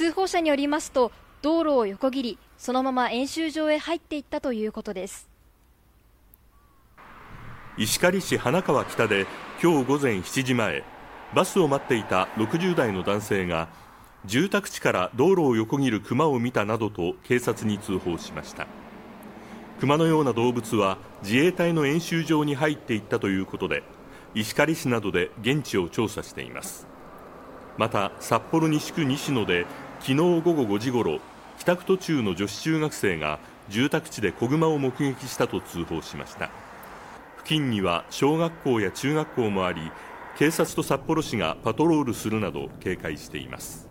通報者によりますと道路を横切りそのまま演習場へ入っていったということです。石狩市花川北で今日午前7時前バスを待っていた60代の男性が住宅地から道路を横切る熊を見たなどと警察に通報しました。熊のような動物は自衛隊の演習場に入っていったということで石狩市などで現地を調査しています。また札幌西区西野で昨日午後5時ごろ帰宅途中の女子中学生が住宅地で子熊を目撃したと通報しました。付近には小学校や中学校もあり警察と札幌市がパトロールするなど警戒しています。